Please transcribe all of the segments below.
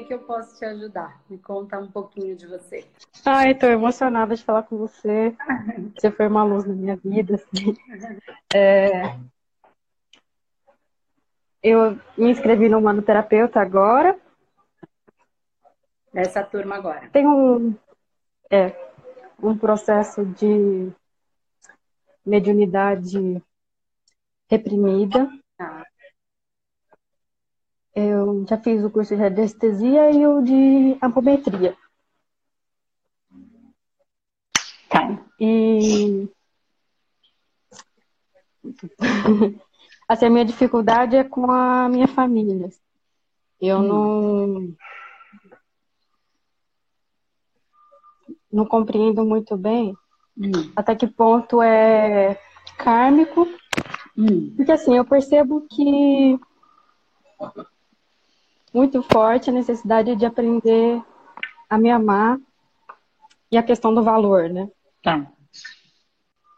que, que eu posso te ajudar? Me conta um pouquinho de você. Ai, estou emocionada de falar com você. Você foi uma luz na minha vida. Assim. É... Eu me inscrevi no manoterapeuta agora. Nessa turma agora. Tem um, é, um processo de mediunidade reprimida. Ah. Eu já fiz o curso de radiestesia e o de apometria. Tá. E. assim, a minha dificuldade é com a minha família. Eu hum. não. Não compreendo muito bem hum. até que ponto é kármico. Hum. Porque assim, eu percebo que muito forte a necessidade de aprender a me amar e a questão do valor, né? Tá.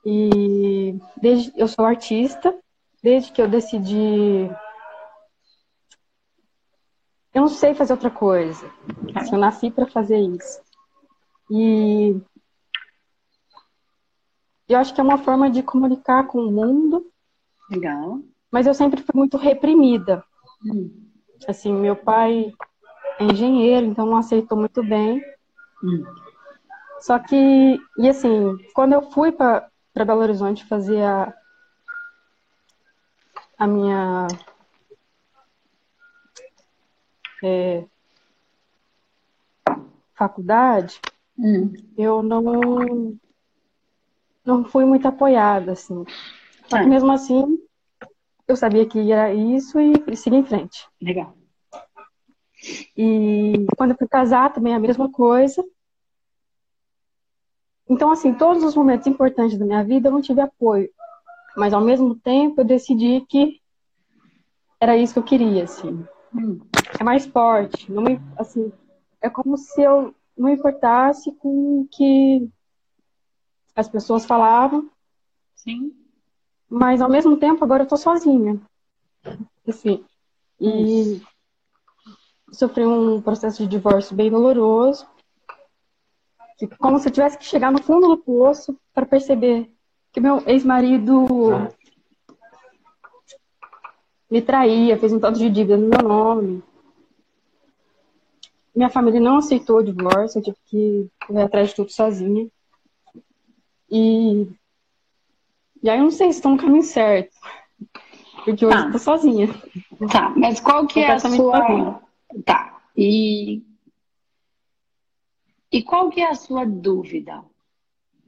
E desde eu sou artista, desde que eu decidi eu não sei fazer outra coisa. Tá. eu nasci para fazer isso. E eu acho que é uma forma de comunicar com o mundo. Legal. Mas eu sempre fui muito reprimida. Hum. Assim, meu pai é engenheiro, então não aceitou muito bem. Hum. Só que, e assim, quando eu fui para Belo Horizonte fazer a, a minha é, faculdade, hum. eu não não fui muito apoiada, assim. Só que ah. mesmo assim, eu sabia que era isso e, segui em frente. Legal. E quando eu fui casar, também a mesma coisa. Então, assim, todos os momentos importantes da minha vida eu não tive apoio. Mas, ao mesmo tempo, eu decidi que era isso que eu queria, assim. Hum. É mais forte. Não me, assim, é como se eu não importasse com o que as pessoas falavam. Sim. Mas ao mesmo tempo, agora eu tô sozinha. Assim. E sofri um processo de divórcio bem doloroso. Como se eu tivesse que chegar no fundo do poço para perceber que meu ex-marido me traía, fez um tanto de dívida no meu nome. Minha família não aceitou o divórcio, eu tive que correr atrás de tudo sozinha. E e aí eu não sei se estou no caminho certo. Porque hoje tá. eu tô sozinha. Tá, mas qual que é a sua. Sozinha. Tá. E. E qual que é a sua dúvida?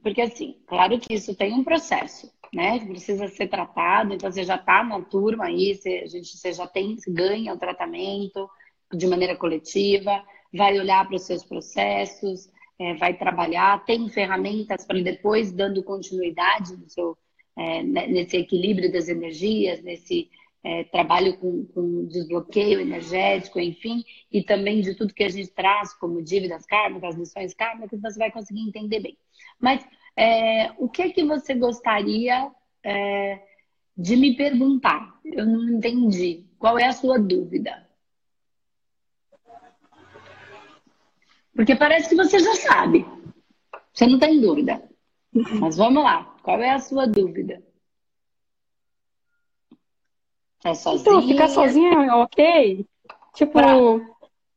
Porque assim, claro que isso tem um processo, né? Precisa ser tratado, então você já tá na turma aí, você, a gente, você já tem, ganha o tratamento de maneira coletiva, vai olhar para os seus processos, é, vai trabalhar, tem ferramentas para depois dando continuidade no seu, é, né, nesse equilíbrio das energias, nesse é, trabalho com, com, desbloqueio energético, enfim, e também de tudo que a gente traz como dívidas kármicas, lições kármicas, você vai conseguir entender bem. Mas é, o que é que você gostaria é, de me perguntar? Eu não entendi. Qual é a sua dúvida? Porque parece que você já sabe. Você não tem dúvida. Mas vamos lá. Qual é a sua dúvida? É sozinha? Então, ficar sozinha é ok? Tipo, pra...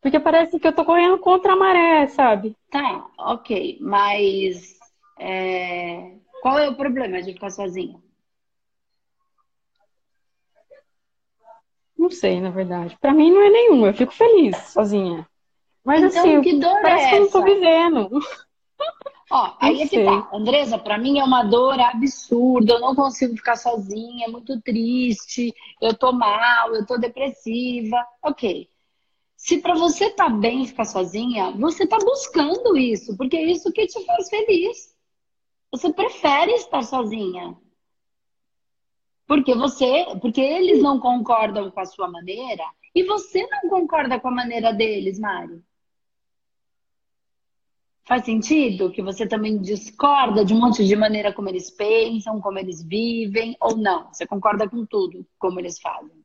porque parece que eu tô correndo contra a maré, sabe? Tá, ok. Mas é... qual é o problema de ficar sozinha? Não sei, na verdade. Pra mim não é nenhum. Eu fico feliz sozinha. Mas então, assim, que dor parece é que eu não tô vivendo. Ó, aí é que tá. Andresa, para mim é uma dor absurda, eu não consigo ficar sozinha, é muito triste, eu tô mal, eu tô depressiva. Ok. Se para você tá bem ficar sozinha, você tá buscando isso, porque é isso que te faz feliz. Você prefere estar sozinha. Porque você, porque eles não concordam com a sua maneira e você não concorda com a maneira deles, Mari. Faz sentido que você também discorda de um monte de maneira como eles pensam, como eles vivem, ou não? Você concorda com tudo, como eles fazem?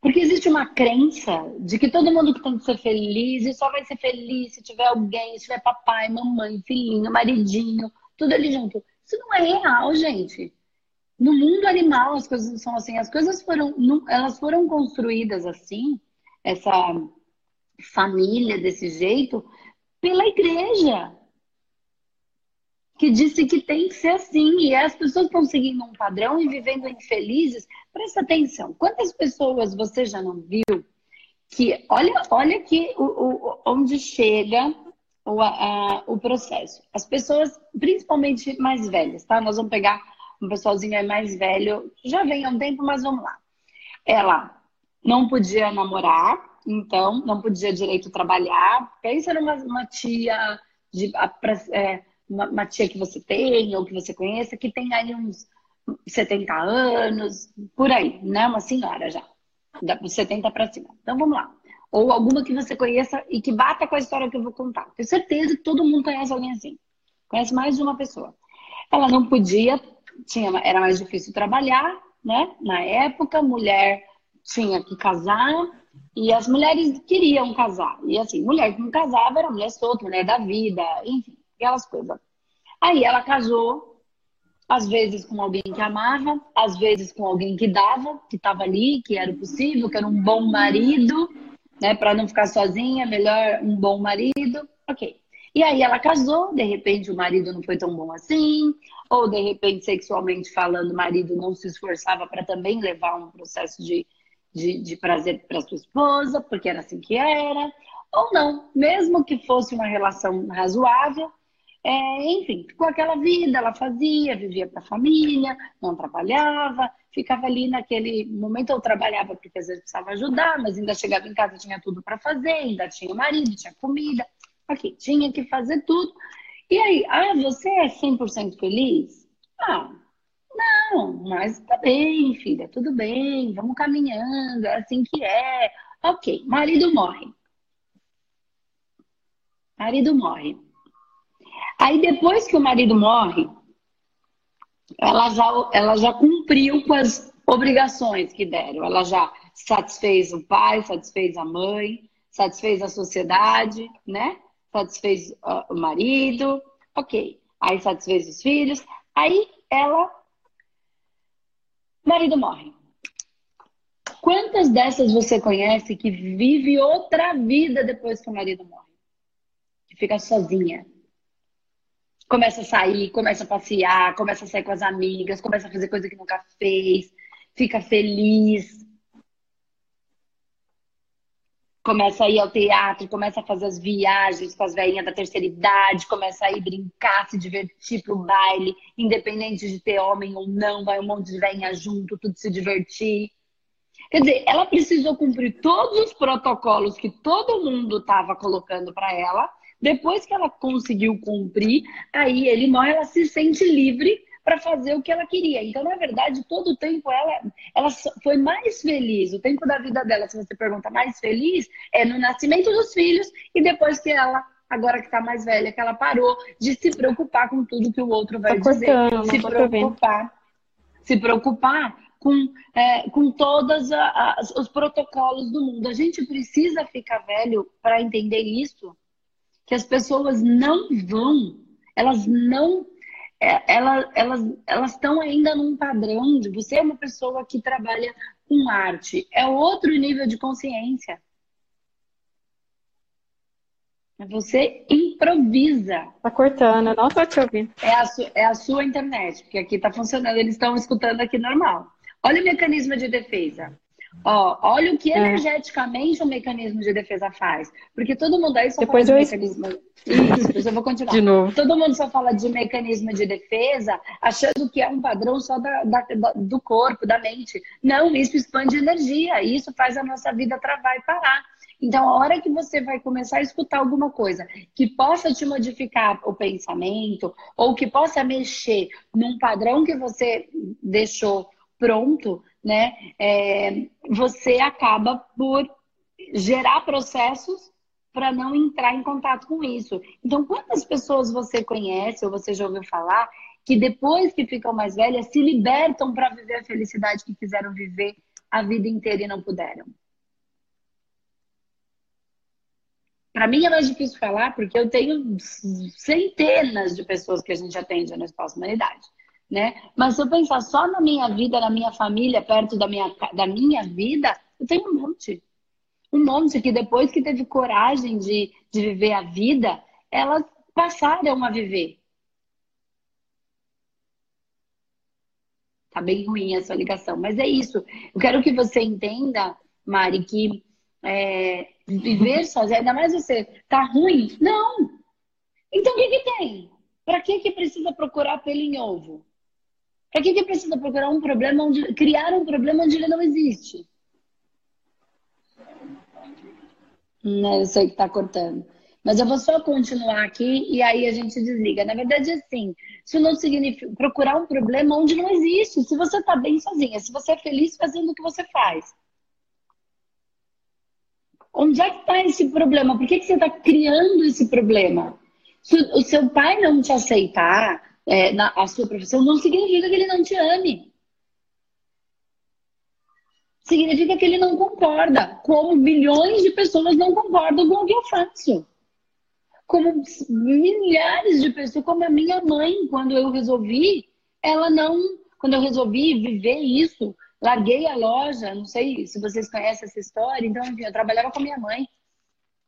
Porque existe uma crença de que todo mundo tem que ser feliz e só vai ser feliz se tiver alguém, se tiver papai, mamãe, filhinho, maridinho, tudo ali junto. Isso não é real, gente. No mundo animal as coisas não são assim. As coisas foram, elas foram construídas assim, essa família desse jeito, pela igreja que disse que tem que ser assim. E as pessoas estão seguindo um padrão e vivendo infelizes. Presta atenção. Quantas pessoas você já não viu que olha, olha aqui o, o, onde chega o, a, o processo. As pessoas, principalmente mais velhas, tá? Nós vamos pegar um pessoalzinho mais velho, já vem há um tempo, mas vamos lá. Ela não podia namorar, então não podia direito trabalhar. Pensa numa uma tia de, é, uma, uma tia que você tem ou que você conheça, que tem aí uns 70 anos, por aí, né? Uma senhora já, dos 70 para cima. Então vamos lá. Ou alguma que você conheça e que bata com a história que eu vou contar. Tenho certeza que todo mundo conhece alguém assim. Conhece mais de uma pessoa. Ela não podia, tinha, era mais difícil trabalhar, né? Na época, mulher tinha que casar e as mulheres queriam casar. E assim, mulher que não casava era mulher solta, mulher da vida, enfim aquelas coisas. Aí ela casou, às vezes com alguém que amava, às vezes com alguém que dava, que estava ali, que era possível, que era um bom marido, né? Para não ficar sozinha, melhor um bom marido. Ok. E aí ela casou, de repente o marido não foi tão bom assim, ou de repente, sexualmente falando, o marido não se esforçava para também levar um processo de, de, de prazer para sua esposa, porque era assim que era, ou não, mesmo que fosse uma relação razoável, é, enfim, ficou aquela vida, ela fazia, vivia para a família, não trabalhava, ficava ali naquele momento. Eu trabalhava porque às vezes precisava ajudar, mas ainda chegava em casa, tinha tudo para fazer, ainda tinha marido, tinha comida, ok, tinha que fazer tudo. E aí, ah, você é 100% feliz? Ah, não, mas tá bem, filha, tudo bem, vamos caminhando, é assim que é. Ok, marido morre. Marido morre. Aí depois que o marido morre, ela já, ela já cumpriu com as obrigações que deram. Ela já satisfez o pai, satisfez a mãe, satisfez a sociedade, né? Satisfez uh, o marido, ok. Aí satisfez os filhos. Aí ela, marido morre. Quantas dessas você conhece que vive outra vida depois que o marido morre? Que fica sozinha, começa a sair, começa a passear, começa a sair com as amigas, começa a fazer coisa que nunca fez, fica feliz. Começa a ir ao teatro, começa a fazer as viagens com as velhinhas da terceira idade, começa a ir brincar, se divertir pro baile, independente de ter homem ou não, vai um monte de velhinha junto, tudo se divertir. Quer dizer, ela precisou cumprir todos os protocolos que todo mundo estava colocando para ela depois que ela conseguiu cumprir, aí ele morre, ela se sente livre para fazer o que ela queria. Então, na verdade, todo o tempo ela, ela foi mais feliz. O tempo da vida dela, se você pergunta mais feliz, é no nascimento dos filhos e depois que ela agora que está mais velha, que ela parou de se preocupar com tudo que o outro vai tá dizer. Cortando, se preocupar, se preocupar com, é, com todos os protocolos do mundo. A gente precisa ficar velho para entender isso que as pessoas não vão, elas não, é, elas elas elas estão ainda num padrão de você é uma pessoa que trabalha com arte, é outro nível de consciência. Você improvisa. Tá cortando, não tô te ouvindo. É a, é a sua internet, porque aqui tá funcionando, eles estão escutando aqui normal. Olha o mecanismo de defesa. Ó, olha o que é. energeticamente o mecanismo de defesa faz. Porque todo mundo aí só Depois fala eu... de mecanismo. Isso, depois eu vou continuar. De novo. Todo mundo só fala de mecanismo de defesa, achando que é um padrão só da, da, do corpo, da mente. Não, isso expande energia, isso faz a nossa vida travar e parar. Então, a hora que você vai começar a escutar alguma coisa que possa te modificar o pensamento, ou que possa mexer num padrão que você deixou pronto, né? É, você acaba por gerar processos para não entrar em contato com isso. Então, quantas pessoas você conhece ou você já ouviu falar que depois que ficam mais velhas se libertam para viver a felicidade que quiseram viver a vida inteira e não puderam? Para mim é mais difícil falar porque eu tenho centenas de pessoas que a gente atende no Espaço Humanidade, né? Mas se eu pensar só na minha vida, na minha família, perto da minha, da minha vida, eu tenho um monte. Um monte que depois que teve coragem de, de viver a vida, elas passaram a viver. Tá bem ruim essa ligação, mas é isso. Eu quero que você entenda, Mari, que é, viver sozinha, ainda mais você, tá ruim? Não! Então o que, que tem? Para que, que precisa procurar pelo em ovo? Para que, que precisa procurar um problema onde. criar um problema onde ele não existe? Não, eu sei que tá cortando. Mas eu vou só continuar aqui e aí a gente desliga. Na verdade, assim, isso não significa procurar um problema onde não existe. Se você tá bem sozinha, se você é feliz fazendo o que você faz, Onde é que está esse problema? Por que, que você está criando esse problema? Se o seu pai não te aceitar é, na a sua profissão, não significa que ele não te ame. Significa que ele não concorda, como milhões de pessoas não concordam com o que eu faço. Como milhares de pessoas, como a minha mãe, quando eu resolvi, ela não, quando eu resolvi viver isso, Larguei a loja, não sei se vocês conhecem essa história. Então, enfim, eu trabalhava com minha mãe.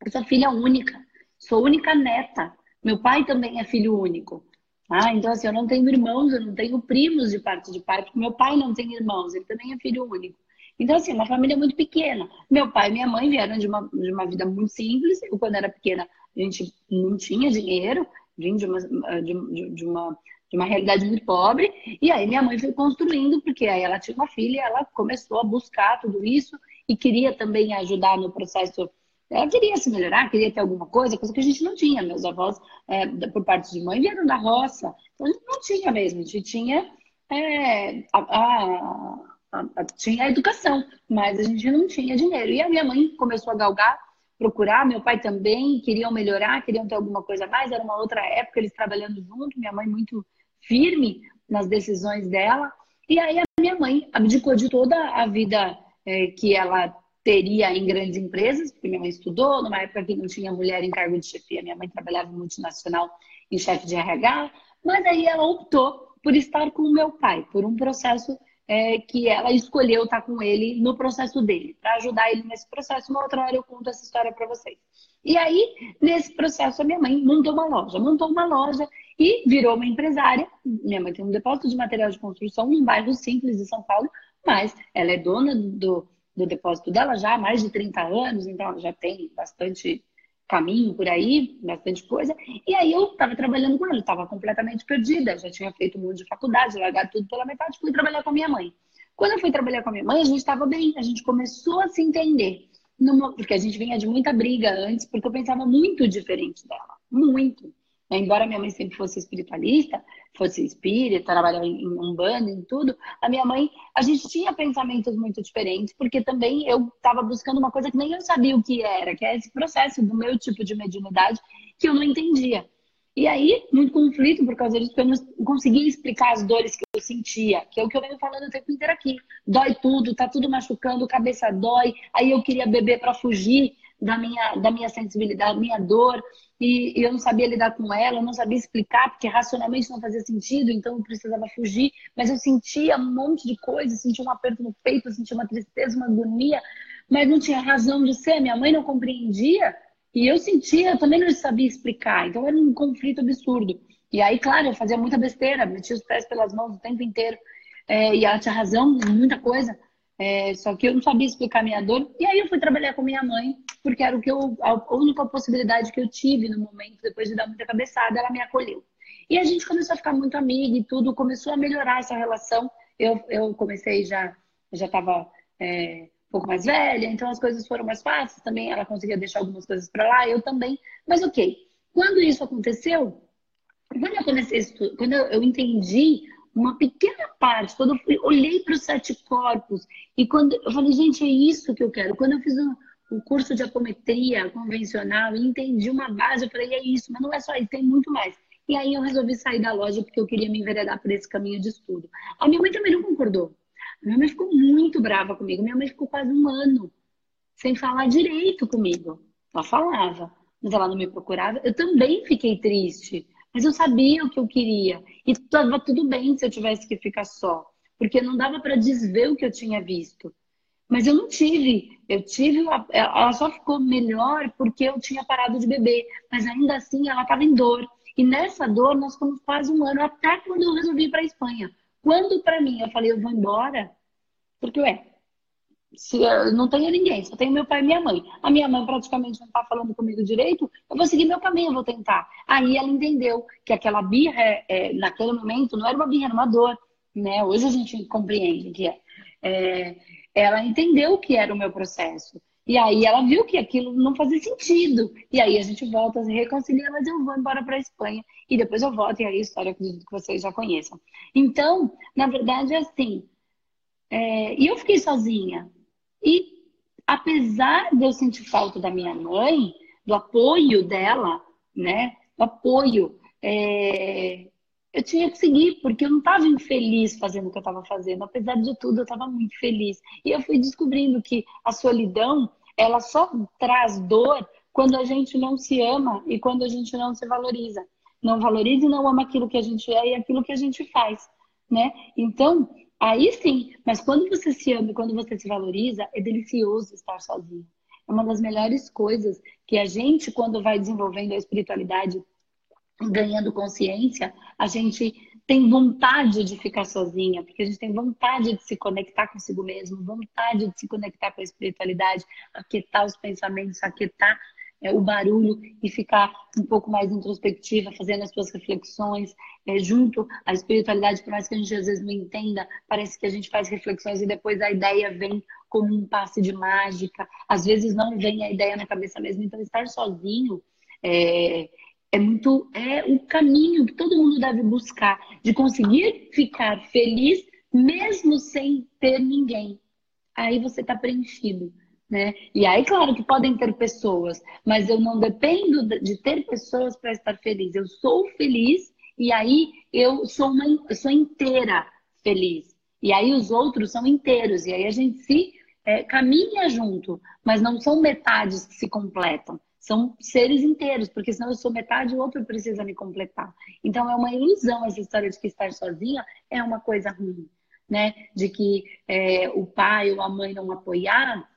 Eu sou filha única. Sou única neta. Meu pai também é filho único. Ah, então, assim, eu não tenho irmãos, eu não tenho primos de parte de pai, porque meu pai não tem irmãos, ele também é filho único. Então, assim, uma família muito pequena. Meu pai e minha mãe vieram de uma, de uma vida muito simples. Eu, quando era pequena, a gente não tinha dinheiro, vim de uma, de, de uma de uma realidade muito pobre. E aí minha mãe foi construindo, porque aí ela tinha uma filha, ela começou a buscar tudo isso e queria também ajudar no processo. Ela queria se melhorar, queria ter alguma coisa, coisa que a gente não tinha. Meus avós, é, por parte de mãe, vieram da roça. Então a gente não tinha mesmo, a gente tinha, é, a, a, a, tinha a educação, mas a gente não tinha dinheiro. E a minha mãe começou a galgar procurar, meu pai também, queriam melhorar, queriam ter alguma coisa a mais, era uma outra época, eles trabalhando junto, minha mãe muito firme nas decisões dela. E aí a minha mãe abdicou de toda a vida é, que ela teria em grandes empresas, porque minha mãe estudou numa época que não tinha mulher em cargo de chefia. Minha mãe trabalhava multinacional em chefe de RH, mas aí ela optou por estar com o meu pai, por um processo é, que ela escolheu estar com ele no processo dele, para ajudar ele nesse processo. Uma outra hora eu conto essa história para vocês. E aí, nesse processo, a minha mãe montou uma loja, montou uma loja e virou uma empresária. Minha mãe tem um depósito de material de construção num bairro simples de São Paulo, mas ela é dona do, do depósito dela já há mais de 30 anos, então ela já tem bastante caminho por aí, bastante coisa. E aí eu estava trabalhando com ela, estava completamente perdida, já tinha feito um monte de faculdade, largado tudo pela metade, fui trabalhar com a minha mãe. Quando eu fui trabalhar com a minha mãe, a gente estava bem, a gente começou a se entender. Numa, porque a gente vinha de muita briga antes, porque eu pensava muito diferente dela, muito. Embora minha mãe sempre fosse espiritualista, fosse espírita, trabalhava em, um bando, em tudo, a minha mãe, a gente tinha pensamentos muito diferentes, porque também eu estava buscando uma coisa que nem eu sabia o que era, que é esse processo do meu tipo de mediunidade que eu não entendia. E aí, muito conflito por causa disso, porque eu não conseguia explicar as dores que eu sentia, que é o que eu venho falando o tempo inteiro aqui. Dói tudo, tá tudo machucando, cabeça dói, aí eu queria beber para fugir, da minha, da minha sensibilidade, da minha dor, e, eu não sabia lidar com ela, eu não sabia explicar, porque racionalmente não fazia sentido, então eu precisava fugir, mas eu sentia um monte de coisas, sentia um aperto no peito, sentia uma tristeza, uma agonia, mas não tinha razão de ser, minha mãe não compreendia, e eu sentia, eu também não sabia explicar, então era um conflito absurdo. E aí, claro, eu fazia muita besteira, metia os pés pelas mãos o tempo inteiro, é, e ela tinha razão muita coisa, é, só que eu não sabia explicar minha dor. E aí eu fui trabalhar com minha mãe, porque era o que eu, a única possibilidade que eu tive no momento, depois de dar muita cabeçada, ela me acolheu. E a gente começou a ficar muito amiga e tudo, começou a melhorar essa relação. Eu, eu comecei já, já estava é, um pouco mais velha, então as coisas foram mais fáceis também. Ela conseguia deixar algumas coisas para lá, eu também. Mas ok, quando isso aconteceu, quando eu comecei, quando eu, eu entendi uma pequena parte, quando eu fui, olhei para os sete corpos e quando eu falei, gente, é isso que eu quero. Quando eu fiz um, um curso de apometria convencional e entendi uma base, eu falei, é isso, mas não é só isso, tem muito mais. E aí eu resolvi sair da loja porque eu queria me enveredar por esse caminho de estudo. A minha mãe também não concordou. Minha mãe ficou muito brava comigo. Minha mãe ficou quase um ano sem falar direito comigo. Ela falava, mas ela não me procurava. Eu também fiquei triste, mas eu sabia o que eu queria. E estava tudo bem se eu tivesse que ficar só, porque não dava para desver o que eu tinha visto. Mas eu não tive. Eu tive. Ela só ficou melhor porque eu tinha parado de beber. Mas ainda assim ela estava em dor. E nessa dor nós ficamos quase um ano, até quando eu resolvi ir para a Espanha. Quando para mim eu falei, eu vou embora, porque, ué, se eu não tenho ninguém, só tenho meu pai e minha mãe. A minha mãe praticamente não está falando comigo direito, eu vou seguir meu caminho, eu vou tentar. Aí ela entendeu que aquela birra, é, naquele momento, não era uma birra, era uma dor. Né? Hoje a gente compreende que é. é. Ela entendeu que era o meu processo. E aí ela viu que aquilo não fazia sentido. E aí a gente volta, se reconcilia, mas eu vou embora para a Espanha. E depois eu volto, e aí a história acredito que vocês já conheçam. Então, na verdade, é assim. É... E eu fiquei sozinha. E apesar de eu sentir falta da minha mãe, do apoio dela, né? Do apoio, é... eu tinha que seguir, porque eu não estava infeliz fazendo o que eu estava fazendo. Apesar de tudo, eu estava muito feliz. E eu fui descobrindo que a solidão, ela só traz dor quando a gente não se ama e quando a gente não se valoriza. Não valoriza e não ama aquilo que a gente é e aquilo que a gente faz, né? Então, Aí sim, mas quando você se ama, quando você se valoriza, é delicioso estar sozinho. É uma das melhores coisas que a gente, quando vai desenvolvendo a espiritualidade, ganhando consciência, a gente tem vontade de ficar sozinha, porque a gente tem vontade de se conectar consigo mesmo, vontade de se conectar com a espiritualidade, aquietar os pensamentos, aquietar é, o barulho e ficar um pouco mais introspectiva, fazendo as suas reflexões é, junto à espiritualidade, por mais que a gente às vezes não entenda, parece que a gente faz reflexões e depois a ideia vem como um passe de mágica. Às vezes não vem a ideia na cabeça mesmo, então estar sozinho é, é muito é o caminho que todo mundo deve buscar de conseguir ficar feliz mesmo sem ter ninguém. Aí você está preenchido. Né? E aí, claro que podem ter pessoas, mas eu não dependo de ter pessoas para estar feliz. Eu sou feliz e aí eu sou uma eu sou inteira feliz. E aí os outros são inteiros e aí a gente se é, caminha junto, mas não são metades que se completam. São seres inteiros, porque senão eu sou metade e o outro precisa me completar. Então é uma ilusão essa história de que estar sozinha é uma coisa ruim, né? De que é, o pai ou a mãe não apoiar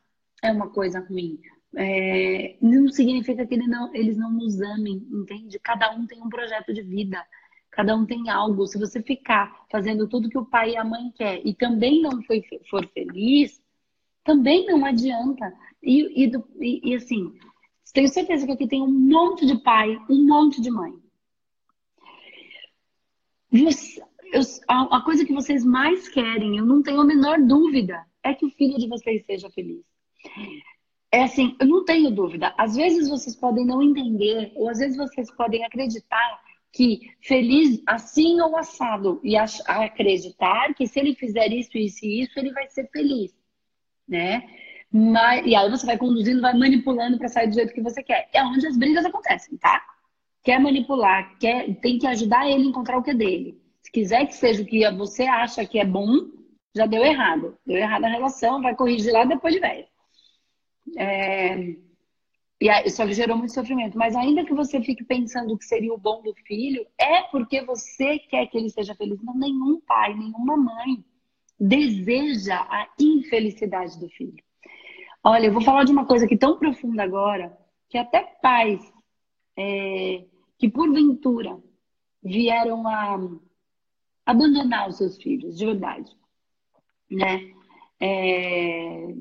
é uma coisa ruim. É, não significa que ele não, eles não nos amem, entende? Cada um tem um projeto de vida, cada um tem algo. Se você ficar fazendo tudo que o pai e a mãe quer e também não foi, for feliz, também não adianta. E, e, e, e assim, tenho certeza que aqui tem um monte de pai, um monte de mãe. Você, eu, a, a coisa que vocês mais querem, eu não tenho a menor dúvida, é que o filho de vocês seja feliz. É assim, eu não tenho dúvida. Às vezes vocês podem não entender, ou às vezes vocês podem acreditar que feliz assim ou assado, e acreditar que se ele fizer isso, isso e isso, ele vai ser feliz, né? Mas, e aí você vai conduzindo, vai manipulando para sair do jeito que você quer. É onde as brigas acontecem, tá? Quer manipular, quer, tem que ajudar ele a encontrar o que é dele. Se quiser que seja o que você acha que é bom, já deu errado. Deu errado a relação, vai corrigir lá depois de velho. É... E aí, só que gerou muito sofrimento. Mas ainda que você fique pensando que seria o bom do filho, é porque você quer que ele seja feliz. Não, nenhum pai, nenhuma mãe deseja a infelicidade do filho. Olha, eu vou falar de uma coisa aqui tão profunda agora, que até pais é, que porventura vieram a abandonar os seus filhos, de verdade, né? É,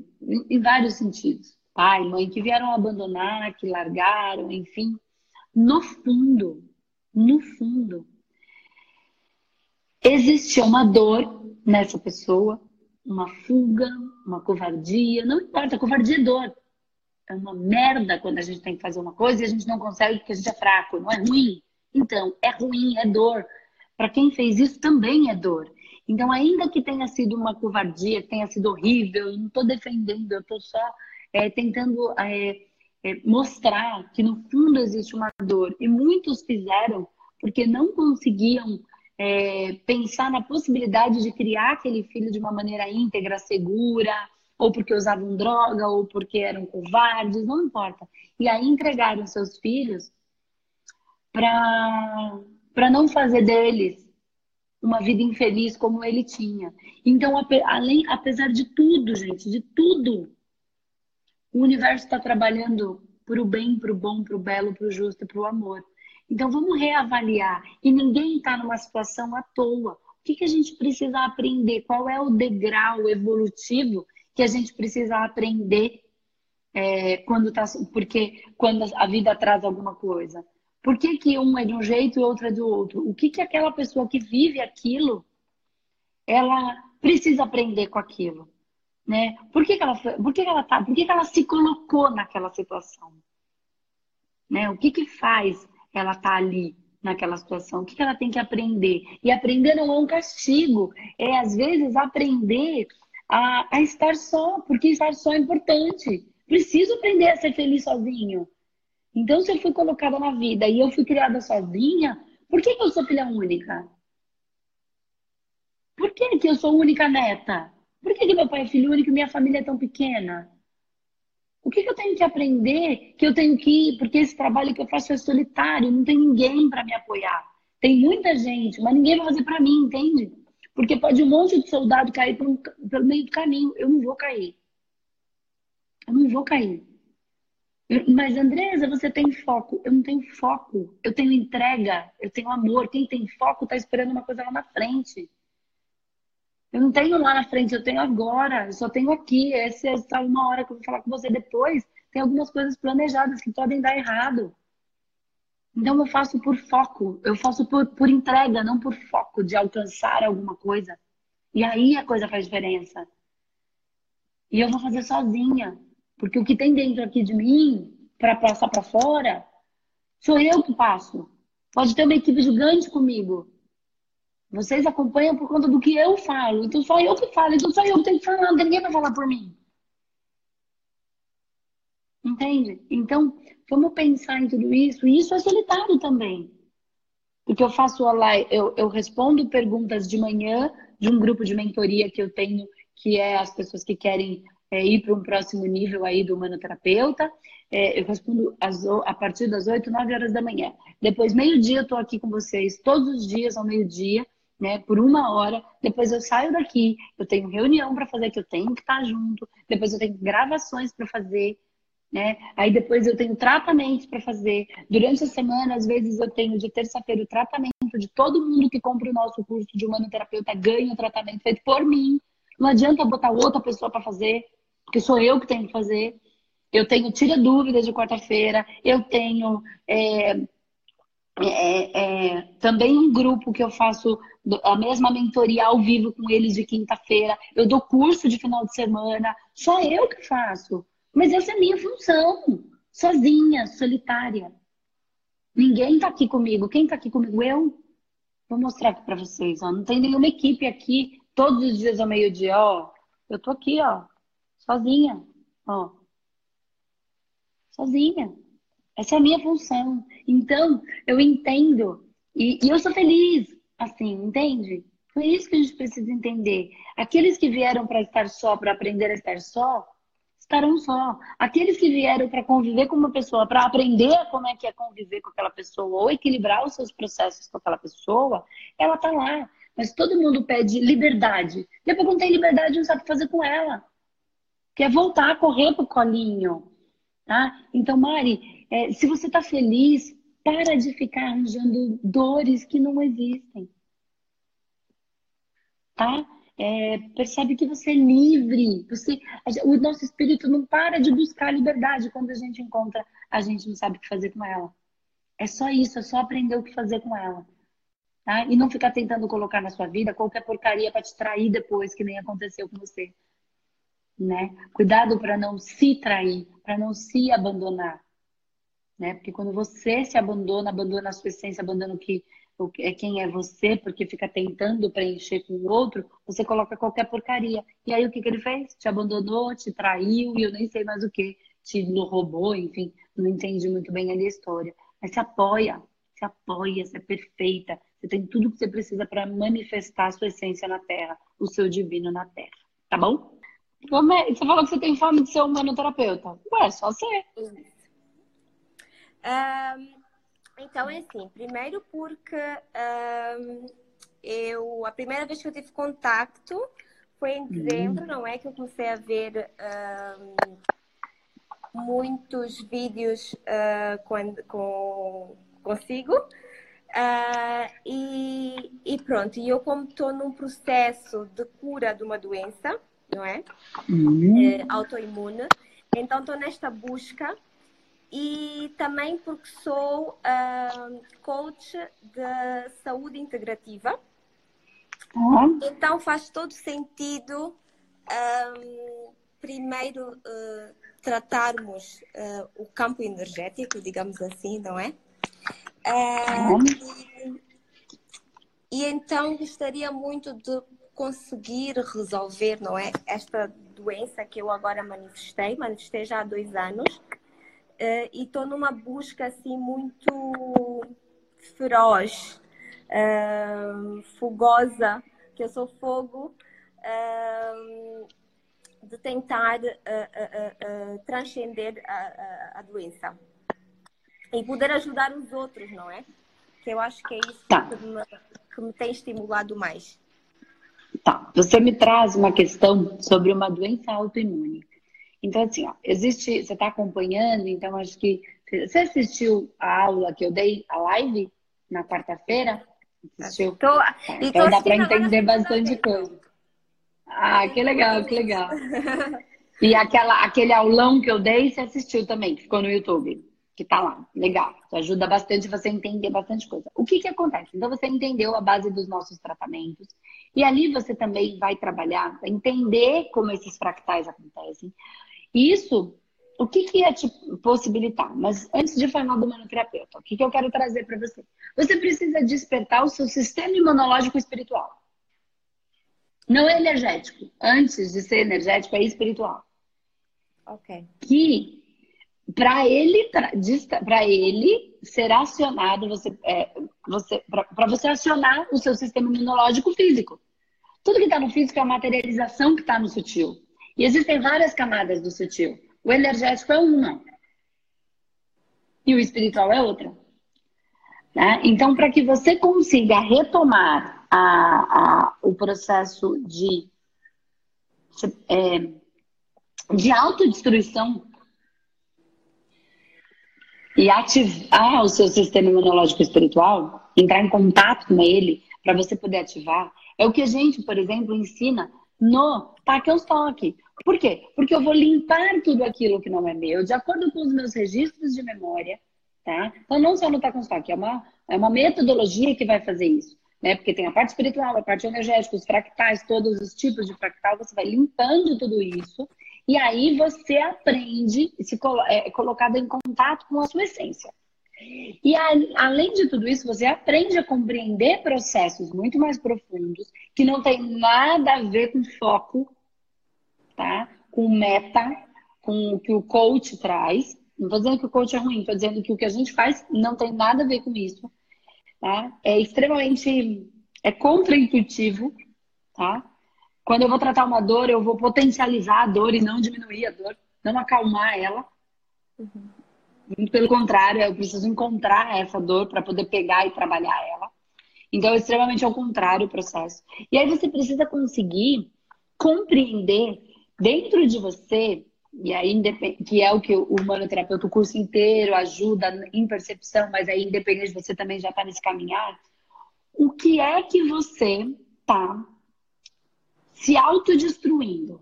em vários sentidos. Pai, mãe, que vieram abandonar, que largaram, enfim. No fundo, no fundo, existe uma dor nessa pessoa, uma fuga, uma covardia, não importa, covardia é dor. É uma merda quando a gente tem que fazer uma coisa e a gente não consegue porque a gente é fraco, não é ruim. Então, é ruim, é dor. Para quem fez isso também é dor. Então, ainda que tenha sido uma covardia, que tenha sido horrível, eu não estou defendendo, eu estou só é, tentando é, é, mostrar que no fundo existe uma dor. E muitos fizeram porque não conseguiam é, pensar na possibilidade de criar aquele filho de uma maneira íntegra, segura, ou porque usavam droga, ou porque eram covardes, não importa. E aí entregaram seus filhos para não fazer deles uma vida infeliz como ele tinha. Então, além, apesar de tudo, gente, de tudo, o universo está trabalhando para o bem, para o bom, para o belo, para o justo e para o amor. Então, vamos reavaliar. E ninguém está numa situação à toa. O que, que a gente precisa aprender? Qual é o degrau evolutivo que a gente precisa aprender é, quando tá, porque quando a vida traz alguma coisa? Por que, que um é de um jeito e outro é do outro? O que, que aquela pessoa que vive aquilo, ela precisa aprender com aquilo? Né? Por que, que ela por que, que ela tá, por que, que ela se colocou naquela situação? Né? O que que faz ela estar tá ali naquela situação? O que, que ela tem que aprender? E aprender não é um castigo, é às vezes aprender a, a estar só, porque estar só é importante. Preciso aprender a ser feliz sozinho. Então, se eu fui colocada na vida e eu fui criada sozinha, por que, que eu sou filha única? Por que, que eu sou única neta? Por que, que meu pai é filho único e minha família é tão pequena? O que, que eu tenho que aprender? Que eu tenho que ir, porque esse trabalho que eu faço é solitário, não tem ninguém para me apoiar. Tem muita gente, mas ninguém vai fazer para mim, entende? Porque pode um monte de soldado cair pelo, meio do caminho. Eu não vou cair. Eu não vou cair. Mas, Andresa, você tem foco. Eu não tenho foco. Eu tenho entrega. Eu tenho amor. Quem tem foco está esperando uma coisa lá na frente. Eu não tenho lá na frente, eu tenho agora. Eu só tenho aqui. Essa é uma hora que eu vou falar com você depois. Tem algumas coisas planejadas que podem dar errado. Então, eu faço por foco. Eu faço por, por entrega, não por foco de alcançar alguma coisa. E aí a coisa faz diferença. E eu vou fazer sozinha. Porque o que tem dentro aqui de mim, para passar para fora, sou eu que passo. Pode ter uma equipe gigante comigo. Vocês acompanham por conta do que eu falo. Então só eu que falo. Então só eu que tenho que falar. Ninguém vai falar por mim. Entende? Então, vamos pensar em tudo isso. E isso é solitário também. Porque eu faço a live, eu, eu respondo perguntas de manhã de um grupo de mentoria que eu tenho, que é as pessoas que querem é, ir para um próximo nível aí do humanoterapeuta. É, eu respondo a partir das 8, 9 horas da manhã. Depois, meio-dia, eu estou aqui com vocês, todos os dias ao meio-dia, né, por uma hora. Depois eu saio daqui, eu tenho reunião para fazer, que eu tenho que estar tá junto. Depois eu tenho gravações para fazer. Né? Aí depois eu tenho tratamentos para fazer. Durante a semana, às vezes eu tenho de terça-feira o tratamento de todo mundo que compra o nosso curso de humanoterapeuta ganha o tratamento feito por mim. Não adianta botar outra pessoa para fazer porque sou eu que tenho que fazer. Eu tenho Tira Dúvidas de quarta-feira, eu tenho é, é, é, também um grupo que eu faço a mesma mentoria ao vivo com eles de quinta-feira, eu dou curso de final de semana, só eu que faço. Mas essa é a minha função, sozinha, solitária. Ninguém tá aqui comigo. Quem tá aqui comigo? Eu. Vou mostrar aqui para vocês, ó. Não tem nenhuma equipe aqui todos os dias ao meio-dia, ó. Eu tô aqui, ó. Sozinha, ó. Sozinha. Essa é a minha função. Então, eu entendo. E, e eu sou feliz, assim, entende? Foi isso que a gente precisa entender. Aqueles que vieram para estar só, para aprender a estar só, estarão só. Aqueles que vieram para conviver com uma pessoa, para aprender como é que é conviver com aquela pessoa, ou equilibrar os seus processos com aquela pessoa, ela tá lá. Mas todo mundo pede liberdade. Depois, quando tem liberdade, não sabe o que fazer com ela quer voltar a correr pro colinho, tá? Então, Mari, é, se você tá feliz, para de ficar arranjando dores que não existem, tá? É, percebe que você é livre, você, o nosso espírito não para de buscar liberdade quando a gente encontra, a gente não sabe o que fazer com ela. É só isso, é só aprender o que fazer com ela. Tá? E não ficar tentando colocar na sua vida qualquer porcaria para te trair depois, que nem aconteceu com você né? Cuidado para não se trair, para não se abandonar, né? Porque quando você se abandona, abandona a sua essência, abandona o que é quem é você, porque fica tentando preencher com o outro, você coloca qualquer porcaria. E aí o que, que ele fez? Te abandonou, te traiu e eu nem sei mais o que, te roubou, enfim, não entendi muito bem ali a história. Mas se apoia, se apoia, você é perfeita, Você tem tudo que você precisa para manifestar a sua essência na Terra, o seu divino na Terra. Tá bom? Você falou que você tem fome de ser humanoterapeuta. Ué, só ser. Um, então é assim, primeiro porque um, eu a primeira vez que eu tive contacto foi em dezembro, hum. não é? Que eu comecei a ver um, muitos vídeos uh, com, com, consigo. Uh, e, e, pronto, e eu como estou num processo de cura de uma doença, não é? Uhum. é autoimune, então estou nesta busca e também porque sou uh, coach de saúde integrativa. Uhum. Então faz todo sentido um, primeiro uh, tratarmos uh, o campo energético, digamos assim, não é? Uh, e, e, então gostaria muito de conseguir resolver, não é? Esta doença que eu agora manifestei, manifestei já há dois anos, uh, e estou numa busca assim muito feroz, uh, fogosa, que eu sou fogo, uh, de tentar transcender a, a, a, doença e poder ajudar os outros, não é? Que eu acho que é isso tá. que, me, que me tem estimulado mais. Tá, você me traz uma questão sobre uma doença autoimune. Então, assim, ó, existe, você está acompanhando, então acho que. Você assistiu a aula que eu dei, a live, na quarta-feira? Assistiu? Tô, então dá para entender bastante coisa. Ah, que legal, que legal. E aquela, aquele aulão que eu dei, você assistiu também, que ficou no YouTube, que tá lá. Legal. Isso ajuda bastante você entender bastante coisa. O que que acontece? Então você entendeu a base dos nossos tratamentos. E ali você também vai trabalhar, entender como esses fractais acontecem. Isso, o que, que ia te possibilitar? Mas antes de falar do manoterapeuta, o que, que eu quero trazer para você? Você precisa despertar o seu sistema imunológico espiritual. Não é energético. Antes de ser energético, é espiritual. Ok. Que para ele, para ele ser acionado, você, é, você, para você acionar o seu sistema imunológico físico. Tudo que está no físico é a materialização que está no sutil. E existem várias camadas do sutil. O energético é uma. E o espiritual é outra. Né? Então, para que você consiga retomar a, a, o processo de, é, de autodestruição e ativar o seu sistema imunológico espiritual, entrar em contato com ele, para você poder ativar, é o que a gente, por exemplo, ensina no Takelstock. Por quê? Porque eu vou limpar tudo aquilo que não é meu, de acordo com os meus registros de memória, tá? Então, não só no Takelstock, é uma, é uma metodologia que vai fazer isso. Né? Porque tem a parte espiritual, a parte energética, os fractais, todos os tipos de fractal, você vai limpando tudo isso, e aí você aprende se é, colocado em contato com a sua essência. E a, além de tudo isso, você aprende a compreender processos muito mais profundos que não tem nada a ver com foco, tá? Com meta, com o que o coach traz. Não estou dizendo que o coach é ruim, estou dizendo que o que a gente faz não tem nada a ver com isso. Tá? É extremamente é contraintuitivo, tá? Quando eu vou tratar uma dor, eu vou potencializar a dor e não diminuir a dor, não acalmar ela. Uhum. Muito pelo contrário, eu preciso encontrar essa dor para poder pegar e trabalhar ela. Então, é extremamente ao contrário o processo. E aí você precisa conseguir compreender dentro de você, e aí que é o que o humanoterapeuta, o curso inteiro ajuda em percepção, mas aí independente você também já está nesse caminhar, o que é que você está se autodestruindo?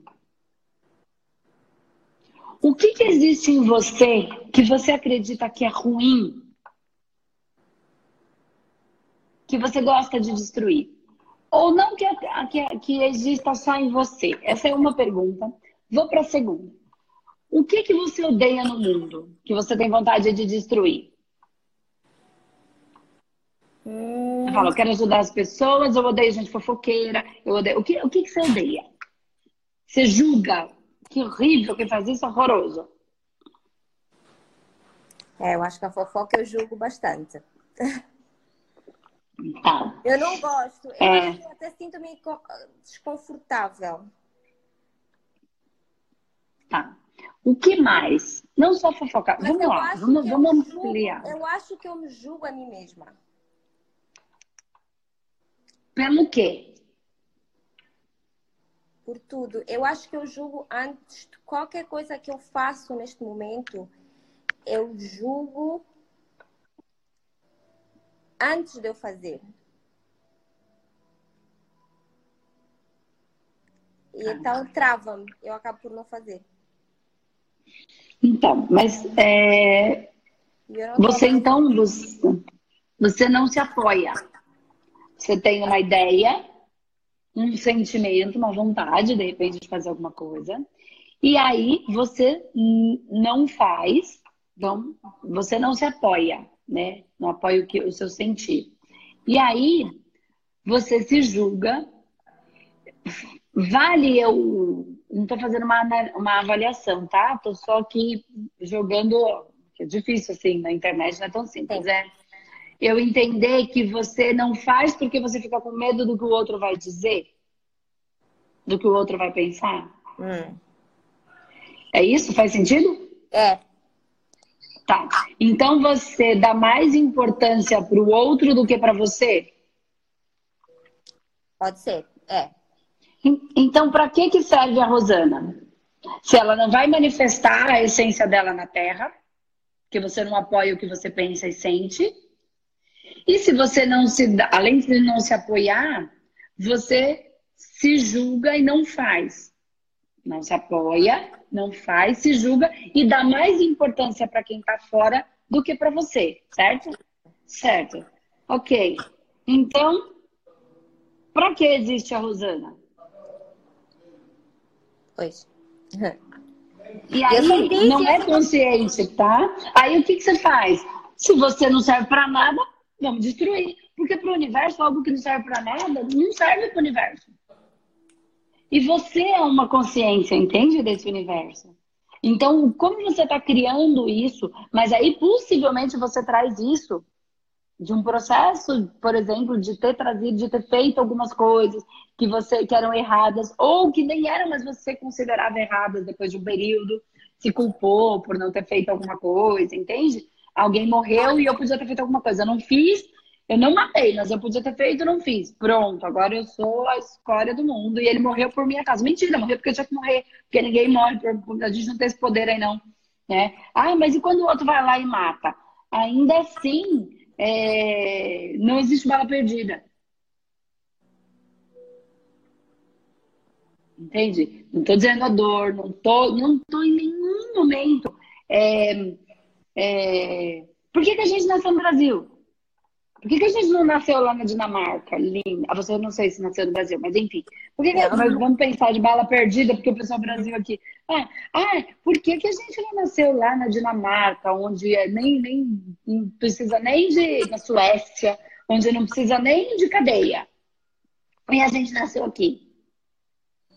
O que, que existe em você que você acredita que é ruim? Que você gosta de destruir? Ou não que, que, que exista só em você? Essa é uma pergunta. Vou para a segunda. O que, que você odeia no mundo que você tem vontade de destruir? Hum... Eu falo, eu quero ajudar as pessoas, eu odeio gente fofoqueira, eu odeio. O que, o que, que você odeia? Você julga que horrível, quem faz isso horroroso. É, eu acho que a fofoca eu julgo bastante. Tá. Eu não gosto. Eu é. até sinto-me desconfortável. Tá. O que mais? Não só fofocar. Mas vamos lá, vamos, vamos ampliar. eu acho que eu me julgo a mim mesma. Pelo quê? Por tudo. Eu acho que eu julgo antes de qualquer coisa que eu faço neste momento. Eu julgo antes de eu fazer. E então trava-me. Eu acabo por não fazer. Então, mas é, você então você, você não se apoia. Você tem uma ideia, um sentimento, uma vontade, de repente, de fazer alguma coisa. E aí você não faz, então você não se apoia, né? Não apoia o, que, o seu sentir. E aí você se julga. Vale eu não estou fazendo uma, uma avaliação, tá? Estou só aqui jogando, que é difícil assim, na internet não é tão simples, é eu entender que você não faz porque você fica com medo do que o outro vai dizer, do que o outro vai pensar. Hum. É isso? Faz sentido? É. Tá. Então você dá mais importância para o outro do que para você? Pode ser, é. Então, para que, que serve a Rosana? Se ela não vai manifestar a essência dela na Terra, que você não apoia o que você pensa e sente, e se você não se, além de não se apoiar, você se julga e não faz. Não se apoia, não faz, se julga e dá mais importância para quem está fora do que para você, certo? Certo. Ok. Então, para que existe a Rosana? Pois. E aí, não é consciente, tá? Aí o que, que você faz? Se você não serve para nada, vamos destruir. Porque para o universo, algo que não serve para nada, não serve para o universo. E você é uma consciência, entende? Desse universo. Então, como você está criando isso, mas aí possivelmente você traz isso de um processo, por exemplo, de ter trazido, de ter feito algumas coisas que você que eram erradas ou que nem eram, mas você considerava erradas depois de um período, se culpou por não ter feito alguma coisa, entende? Alguém morreu e eu podia ter feito alguma coisa, eu não fiz, eu não matei, mas eu podia ter feito, não fiz. Pronto, agora eu sou a escória do mundo e ele morreu por minha causa. Mentira, morreu porque eu tinha que morrer, porque ninguém morre, a gente não tem esse poder aí não, né? Ah, mas e quando o outro vai lá e mata? Ainda assim, é, não existe bala perdida. Entende? Não estou dizendo a dor, não estou não tô em nenhum momento. É, é... Por que, que a gente nasceu no Brasil? Por que, que a gente não nasceu lá na Dinamarca, linda? Ah, você não sei se nasceu no Brasil, mas enfim. Por que, que nós vamos pensar de bala perdida, porque o pessoal do Brasil aqui. Ah, ah, por que, que a gente não nasceu lá na Dinamarca, onde é nem, nem não precisa nem de. na Suécia, onde não precisa nem de cadeia? E a gente nasceu aqui?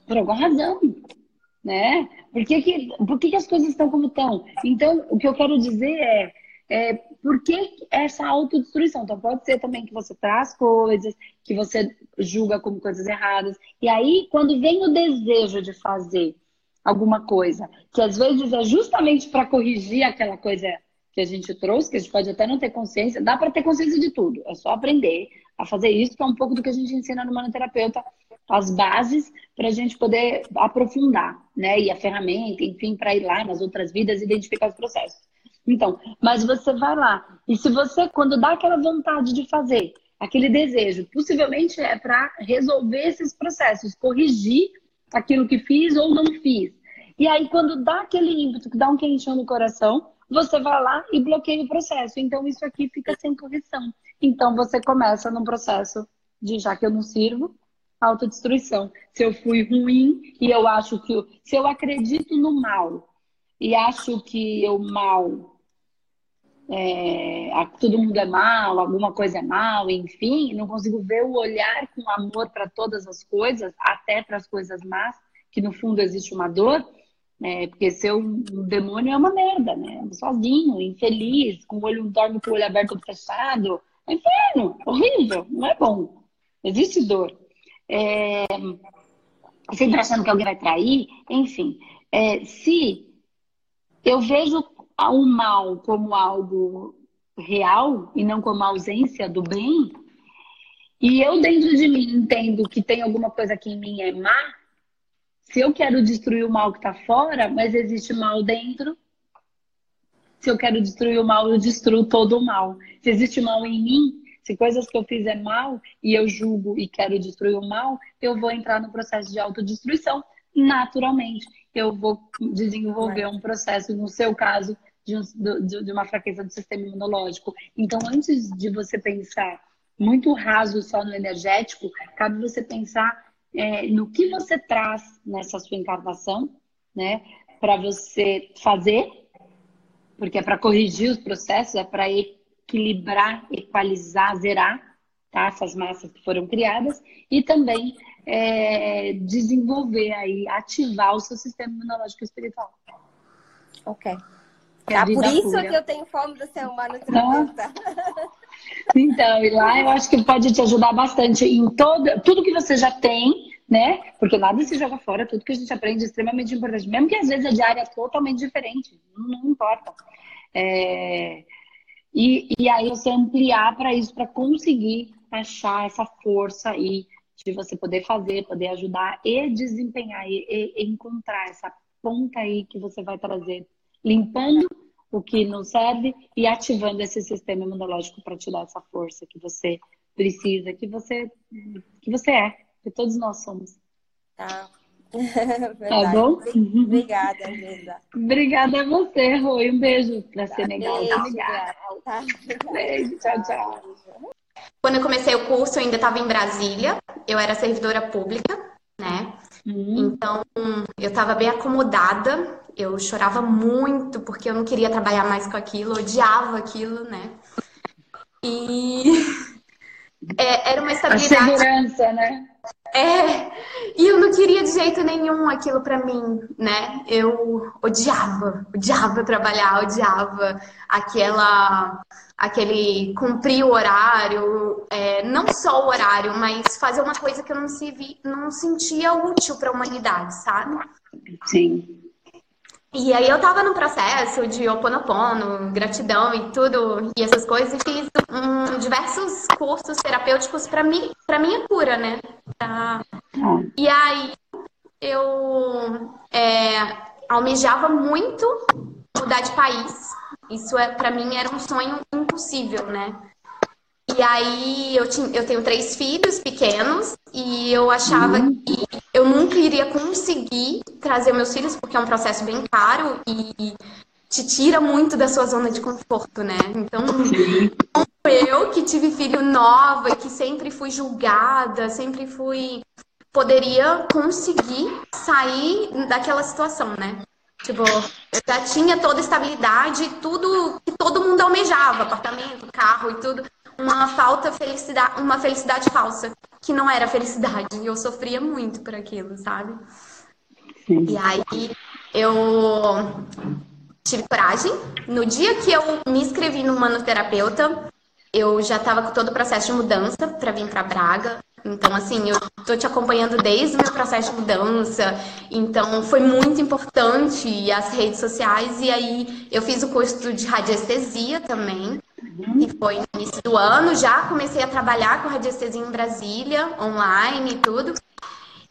Por alguma razão. Né? Por que, que, por que, que as coisas estão como estão? Então, o que eu quero dizer é é, por que essa autodestruição? Então, pode ser também que você traz coisas, que você julga como coisas erradas. E aí, quando vem o desejo de fazer alguma coisa, que às vezes é justamente para corrigir aquela coisa que a gente trouxe, que a gente pode até não ter consciência, dá para ter consciência de tudo. É só aprender a fazer isso, que é um pouco do que a gente ensina no manoterapeuta, as bases para a gente poder aprofundar, né? E a ferramenta, enfim, para ir lá nas outras vidas identificar os processos. Então, mas você vai lá. E se você, quando dá aquela vontade de fazer, aquele desejo, possivelmente é para resolver esses processos, corrigir aquilo que fiz ou não fiz. E aí, quando dá aquele ímpeto, que dá um quentinho no coração, você vai lá e bloqueia o processo. Então, isso aqui fica sem correção. Então, você começa num processo de já que eu não sirvo, autodestruição. Se eu fui ruim e eu acho que. Se eu acredito no mal e acho que o mal é, todo mundo é mal, alguma coisa é mal, enfim, não consigo ver o olhar com amor para todas as coisas, até para as coisas más, que no fundo existe uma dor, é, porque ser um, demônio é uma merda, né? Sozinho, infeliz, com o olho dorme com o olho aberto ou fechado, É inferno, horrível, não é bom. Existe dor. É, sempre achando que alguém vai trair, enfim. É, se eu vejo o mal como algo real e não como ausência do bem, e eu dentro de mim entendo que tem alguma coisa que em mim é má, se eu quero destruir o mal que está fora, mas existe mal dentro, se eu quero destruir o mal, eu destruo todo o mal. Se existe mal em mim, se coisas que eu fiz é mal e eu julgo e quero destruir o mal, eu vou entrar no processo de autodestruição naturalmente. Eu vou desenvolver um processo, no seu caso, de, um, de, de uma fraqueza do sistema imunológico. Então, antes de você pensar muito raso só no energético, cabe você pensar é, no que você traz nessa sua encarnação, né? Para você fazer, porque é para corrigir os processos, é para equilibrar, equalizar, zerar tá? essas massas que foram criadas e também é, desenvolver aí, ativar o seu sistema imunológico espiritual. Ok. É tá, por isso pura. que eu tenho fome do ser humano terapeuta. Então, e lá eu acho que pode te ajudar bastante em todo, tudo que você já tem, né? Porque nada se joga fora, tudo que a gente aprende é extremamente importante. Mesmo que às vezes é de área totalmente diferente, não, importa. É, e, e aí você ampliar para isso, para conseguir achar essa força aí de você poder fazer, poder ajudar e desempenhar e, e encontrar essa ponta aí que você vai trazer, limpando o que não serve e ativando esse sistema imunológico para te dar essa força que você precisa, que você que você é, que todos nós somos. Tá. Tá bom? Obrigada, Angela. Obrigada a você, Rui. Um beijo para tá, Senegal. Beijo, Obrigada. Tá. Beijo, tchau, tchau. Quando eu comecei o curso, eu ainda estava em Brasília. Eu era servidora pública, né? Uhum. Então, eu estava bem acomodada. Eu chorava muito porque eu não queria trabalhar mais com aquilo, odiava aquilo, né? E é, era uma estabilidade. A segurança, né? É, e eu não queria de jeito nenhum aquilo para mim, né? Eu odiava, odiava trabalhar, odiava aquela, aquele cumprir o horário, é, não só o horário, mas fazer uma coisa que eu não, se vi, não sentia útil para a humanidade, sabe? Sim. E aí eu tava no processo de oponopono, gratidão e tudo, e essas coisas, e fiz um, diversos cursos terapêuticos para mim, para minha cura, né? Pra... E aí eu é, almejava muito mudar de país. Isso é para mim era um sonho impossível, né? E aí eu, tinha, eu tenho três filhos pequenos e eu achava uhum. que eu nunca iria conseguir trazer meus filhos, porque é um processo bem caro e te tira muito da sua zona de conforto, né? Então, eu que tive filho nova e que sempre fui julgada, sempre fui. poderia conseguir sair daquela situação, né? Tipo, eu já tinha toda a estabilidade, tudo que todo mundo almejava, apartamento, carro e tudo uma falta felicidade, uma felicidade falsa, que não era felicidade. E eu sofria muito por aquilo, sabe? Sim. E aí eu tive coragem. No dia que eu me inscrevi no manoterapeuta, eu já estava com todo o processo de mudança para vir para Braga. Então, assim, eu tô te acompanhando desde o meu processo de mudança. Então, foi muito importante as redes sociais. E aí, eu fiz o curso de radiestesia também. E foi no início do ano. Já comecei a trabalhar com radiestesia em Brasília, online e tudo.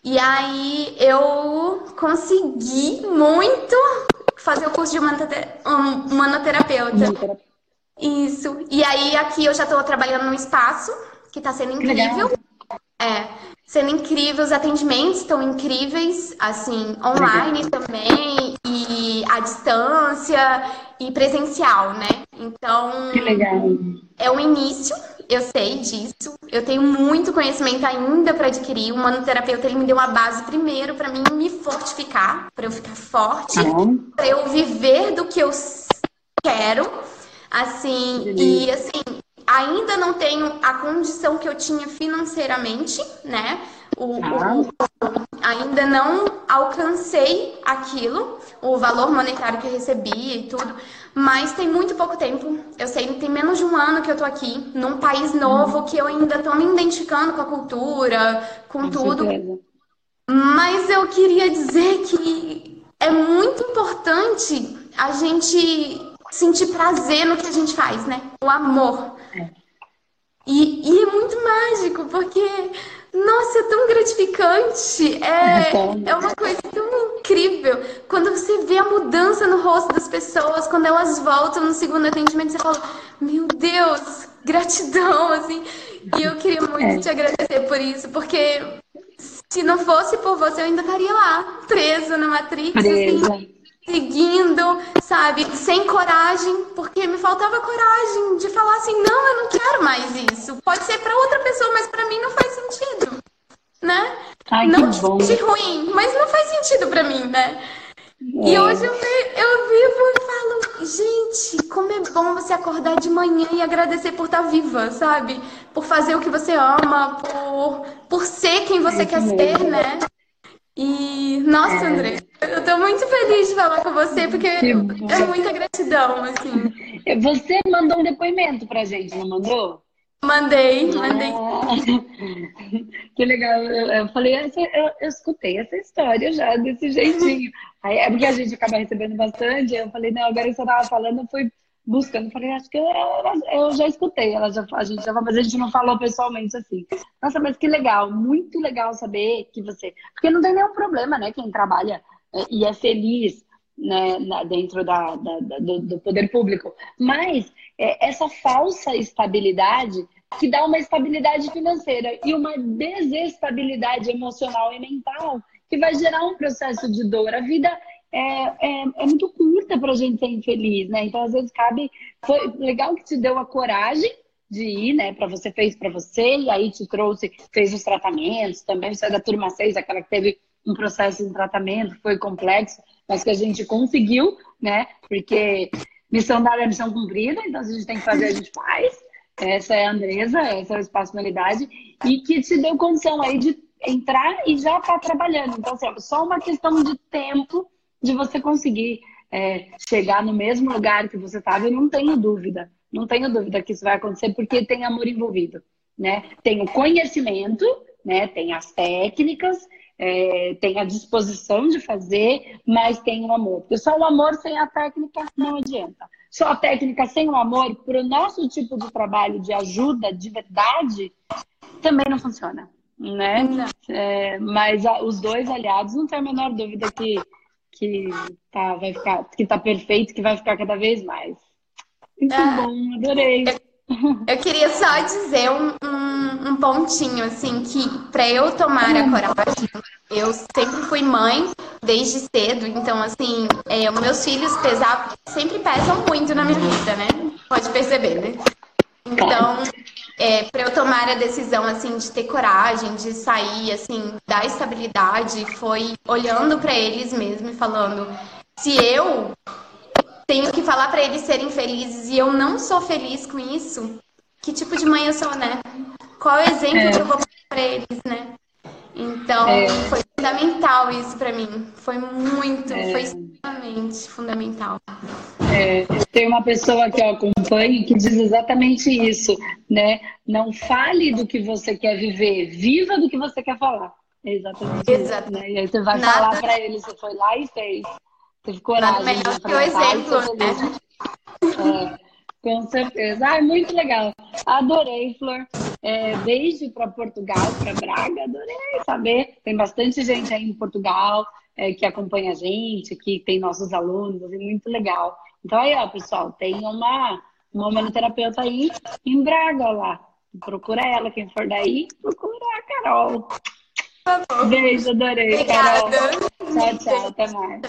E aí, eu consegui muito fazer o curso de manoterapeuta. Isso. E aí, aqui eu já estou trabalhando num espaço que está sendo incrível. É, sendo incrível, os atendimentos estão incríveis, assim, online também, e à distância e presencial, né? Então, que legal. é o início, eu sei disso. Eu tenho muito conhecimento ainda para adquirir. O manoterapeuta ele me deu uma base primeiro para mim me fortificar, para eu ficar forte, para eu viver do que eu quero. Assim, e assim, ainda não tenho a condição que eu tinha financeiramente, né? O, o, ainda não alcancei aquilo, o valor monetário que eu recebi e tudo, Mas tem muito pouco tempo. Eu sei que tem menos de um ano que eu tô aqui, num país novo que eu ainda tô me identificando com a cultura, com, com tudo. Certeza. Mas eu queria dizer que é muito importante a gente sentir prazer no que a gente faz, né? O amor. É. E, e é muito mágico, porque nossa, é tão gratificante. É, é uma coisa tão incrível. Quando você vê a mudança no rosto das pessoas, quando elas voltam no segundo atendimento, você fala: Meu Deus, gratidão, assim. E eu queria muito é. te agradecer por isso, porque se não fosse por você, eu ainda estaria lá, presa na Matrix, assim, seguindo, sabe, sem coragem, porque me faltava coragem de falar assim, não, eu não quero mais isso. Pode ser para outra pessoa, mas para mim não faz sentido, né? Ai, não que bom. de ruim, mas não faz sentido para mim, né? É. E hoje eu, eu vivo e falo, gente, como é bom você acordar de manhã e agradecer por estar viva, sabe? Por fazer o que você ama, por, por ser quem você é quer ser, né? E, nossa, é. André, eu tô muito feliz de falar com você, porque é muita gratidão, assim. Você mandou um depoimento pra gente, não mandou? Mandei, mandei. Ah, que legal. Eu, eu falei, essa, eu, eu, escutei essa história já, desse jeitinho. Aí, é porque a gente acaba recebendo bastante. Eu falei, não, agora você tava falando, eu fui buscando. Falei, acho que eu, eu já escutei. Ela já, a gente já, mas a gente não falou pessoalmente assim. Nossa, mas que legal, muito legal saber que você. Porque não tem nenhum problema, né? Quem trabalha é, e é feliz né, dentro da, da, da do, do, poder público. Mas é, essa falsa estabilidade que dá uma estabilidade financeira e uma desestabilidade emocional e mental que vai gerar um processo de dor. A vida é, é, é muito curta para a gente ser infeliz, né? Então, às vezes, cabe. Foi legal que te deu a coragem de ir, né? Para você fez para você, e aí te trouxe, fez os tratamentos também. Você é da turma 6, aquela que teve um processo de tratamento, foi complexo, mas que a gente conseguiu, né? Porque missão dada é missão cumprida, então a gente tem que fazer, a gente faz. Essa é a Andresa, essa é o Espaço e que te deu condição aí de entrar e já tá trabalhando. Então, assim, só uma questão de tempo de você conseguir é, chegar no mesmo lugar que você estava, eu não tenho dúvida. Não tenho dúvida que isso vai acontecer porque tem amor envolvido, né? Tem o conhecimento, né? Tem as técnicas, é, tem a disposição de fazer, mas tem o amor. Porque só o amor sem a técnica não adianta. Só a técnica sem o amor, para o nosso tipo de trabalho de ajuda de verdade, também não funciona né? É, mas a, os dois aliados, não tem a menor dúvida que, que, tá, vai ficar, que tá perfeito, que vai ficar cada vez mais. Muito ah, bom, adorei. Eu, eu, queria só dizer um, um, um pontinho, assim, que para eu tomar a coragem, eu sempre fui mãe desde cedo, então, assim, é, meus filhos pesar, sempre pesam muito na minha vida, né? Pode perceber, né? Então, é, para eu tomar a decisão assim de ter coragem, de sair assim da estabilidade, foi olhando para eles mesmo e falando: se eu tenho que falar para eles serem felizes e eu não sou feliz com isso, que tipo de mãe eu sou, né? Qual é o exemplo é. que eu vou para eles, né? Então, é. foi fundamental isso para mim. Foi muito, é. foi extremamente fundamental. É, tem uma pessoa que eu acompanho que diz exatamente isso, né? Não fale do que você quer viver, viva do que você quer falar. É exatamente Exato. Né? E aí você vai Nada... falar para ele, você foi lá e fez. Teve coragem. Nada melhor que o exemplo, né? É, com certeza. Ah, muito legal. Adorei, Flor. É, desde para Portugal, para Braga, adorei saber. Tem bastante gente aí em Portugal é, que acompanha a gente, que tem nossos alunos, é muito legal. Então aí, ó, pessoal, tem uma, uma humanoterapeuta aí em Braga lá. Procura ela, quem for daí, procura a Carol. Beijo, adorei, Obrigada. Carol. Tchau, tchau, até mais.